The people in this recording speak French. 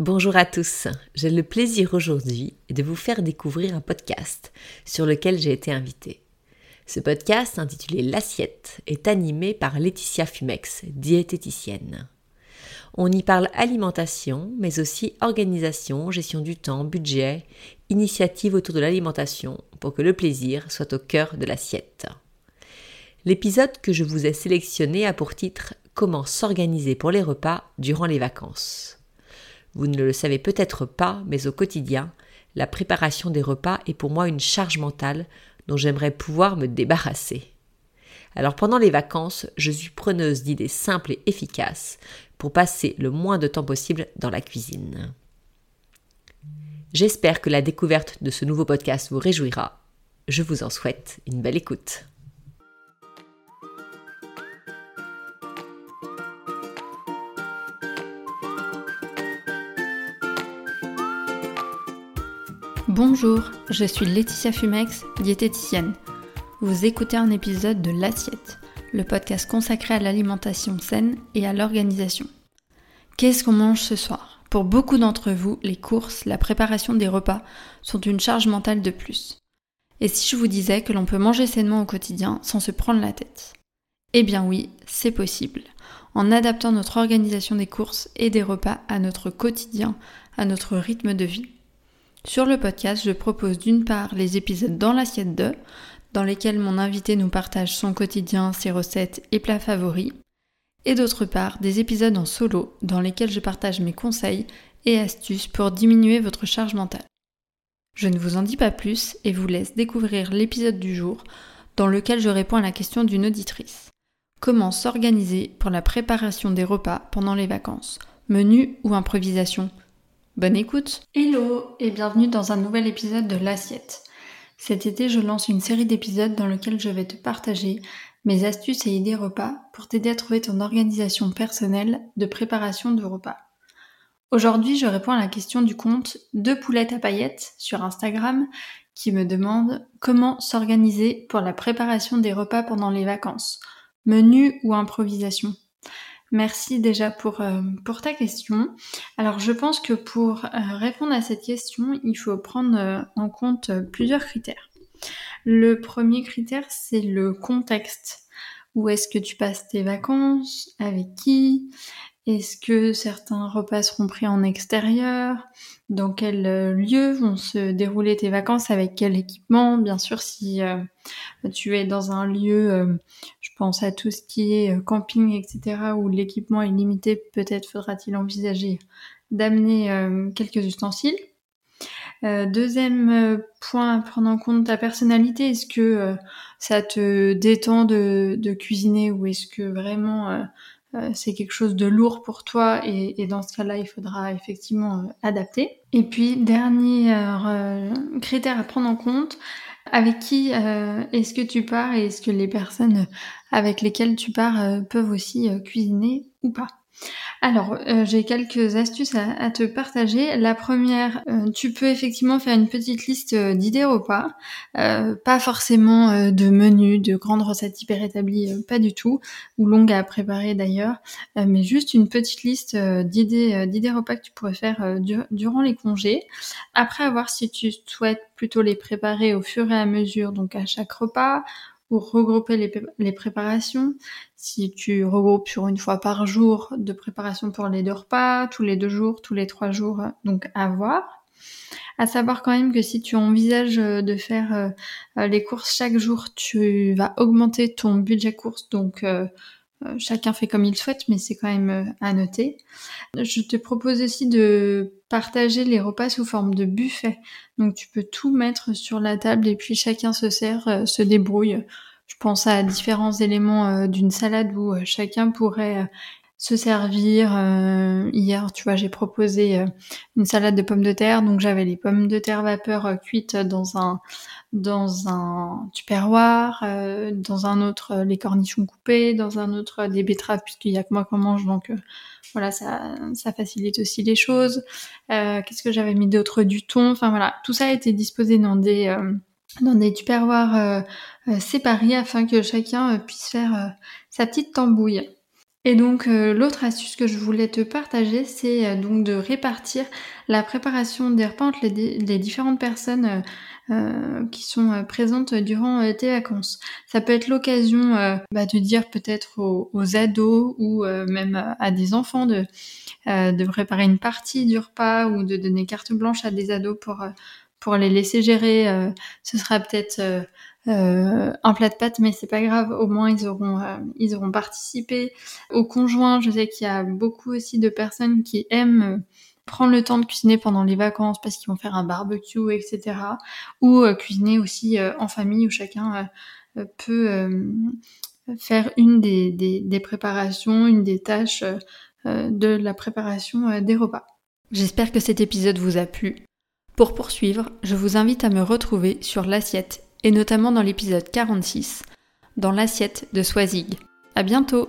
Bonjour à tous, j'ai le plaisir aujourd'hui de vous faire découvrir un podcast sur lequel j'ai été invitée. Ce podcast, intitulé L'assiette, est animé par Laetitia Fumex, diététicienne. On y parle alimentation, mais aussi organisation, gestion du temps, budget, initiative autour de l'alimentation pour que le plaisir soit au cœur de l'assiette. L'épisode que je vous ai sélectionné a pour titre Comment s'organiser pour les repas durant les vacances. Vous ne le savez peut-être pas, mais au quotidien, la préparation des repas est pour moi une charge mentale dont j'aimerais pouvoir me débarrasser. Alors pendant les vacances, je suis preneuse d'idées simples et efficaces pour passer le moins de temps possible dans la cuisine. J'espère que la découverte de ce nouveau podcast vous réjouira. Je vous en souhaite une belle écoute. Bonjour, je suis Laetitia Fumex, diététicienne. Vous écoutez un épisode de L'Assiette, le podcast consacré à l'alimentation saine et à l'organisation. Qu'est-ce qu'on mange ce soir? Pour beaucoup d'entre vous, les courses, la préparation des repas sont une charge mentale de plus. Et si je vous disais que l'on peut manger sainement au quotidien sans se prendre la tête? Eh bien oui, c'est possible, en adaptant notre organisation des courses et des repas à notre quotidien, à notre rythme de vie. Sur le podcast, je propose d'une part les épisodes dans l'assiette 2, dans lesquels mon invité nous partage son quotidien, ses recettes et plats favoris, et d'autre part des épisodes en solo, dans lesquels je partage mes conseils et astuces pour diminuer votre charge mentale. Je ne vous en dis pas plus et vous laisse découvrir l'épisode du jour, dans lequel je réponds à la question d'une auditrice. Comment s'organiser pour la préparation des repas pendant les vacances? Menu ou improvisation? Bonne écoute Hello et bienvenue dans un nouvel épisode de L'Assiette. Cet été, je lance une série d'épisodes dans lesquels je vais te partager mes astuces et idées repas pour t'aider à trouver ton organisation personnelle de préparation de repas. Aujourd'hui, je réponds à la question du compte Deux poulettes à paillettes sur Instagram qui me demande comment s'organiser pour la préparation des repas pendant les vacances, menu ou improvisation? Merci déjà pour, euh, pour ta question. Alors je pense que pour euh, répondre à cette question, il faut prendre euh, en compte plusieurs critères. Le premier critère, c'est le contexte. Où est-ce que tu passes tes vacances? Avec qui? Est-ce que certains repas seront pris en extérieur? Dans quel lieu vont se dérouler tes vacances? Avec quel équipement? Bien sûr, si tu es dans un lieu je pense à tout ce qui est euh, camping, etc., où l'équipement est limité, peut-être faudra-t-il envisager d'amener euh, quelques ustensiles. Euh, deuxième point à prendre en compte, ta personnalité. Est-ce que ça te détend de, cuisiner ou est-ce que vraiment c'est quelque chose de lourd pour toi et, dans ce cas-là, il faudra effectivement adapter. Et puis, dernier critère à prendre en compte, avec qui est-ce que tu pars et est-ce que les personnes avec lesquels tu pars euh, peuvent aussi euh, cuisiner ou pas? Alors, euh, j'ai quelques astuces à, te partager. La première, tu peux effectivement faire une petite liste d'idées repas, pas forcément de menus, de grandes recettes hyper établies, pas du tout, ou longues à préparer d'ailleurs, mais juste une petite liste d'idées d'idées repas que tu pourrais faire durant les congés. Après, avoir si tu souhaites plutôt les préparer au fur et à mesure, donc à chaque repas, regrouper les, préparations. Si tu regroupes sur une fois par jour de préparation pour les deux repas, tous les deux jours, tous les trois jours, donc à voir. À savoir quand même que si tu envisages de faire euh, les courses chaque jour, tu vas augmenter ton budget course, donc euh, euh, chacun fait comme il souhaite, mais c'est quand même à noter. Je te propose aussi de partager les repas sous forme de buffet. Donc tu peux tout mettre sur la table et puis chacun se sert, se débrouille. Je pense à différents éléments euh, d'une salade où euh, chacun pourrait euh, se servir. hier, tu vois, j'ai proposé une salade de pommes de terre, donc j'avais les pommes de terre vapeur cuites dans un dans un tupperware, dans un autre les cornichons coupés, dans un autre des betteraves puisqu'il y a que moi qu'on mange, donc voilà, ça ça facilite aussi les choses. Qu'est-ce que j'avais mis d'autre? Du thon, enfin voilà, tout ça a été disposé dans des dans des tupperwares euh, euh, séparés afin que chacun euh, puisse faire sa petite tambouille. Et donc l'autre astuce que je voulais te partager, c'est donc de répartir la préparation des repas entre les, différentes personnes qui sont présentes durant tes vacances. Ça peut être l'occasion bah, de dire peut-être aux, aux, ados ou même à des enfants de, de préparer une partie du repas ou de donner carte blanche à des ados pour pour les laisser gérer. Euh, ce sera peut-être euh, euh, un plat de pâtes, mais c'est pas grave. Au moins ils auront ils auront participé. Au conjoint, je sais qu'il y a beaucoup aussi de personnes qui aiment prendre le temps de cuisiner pendant les vacances parce qu'ils vont faire un barbecue, etc. Ou cuisiner aussi en famille où chacun peut faire une des, préparations, une des tâches de la préparation des repas. J'espère que cet épisode vous a plu. Pour poursuivre, je vous invite à me retrouver sur l'assiette, et notamment dans l'épisode 46, dans l'assiette de Swazig. À bientôt!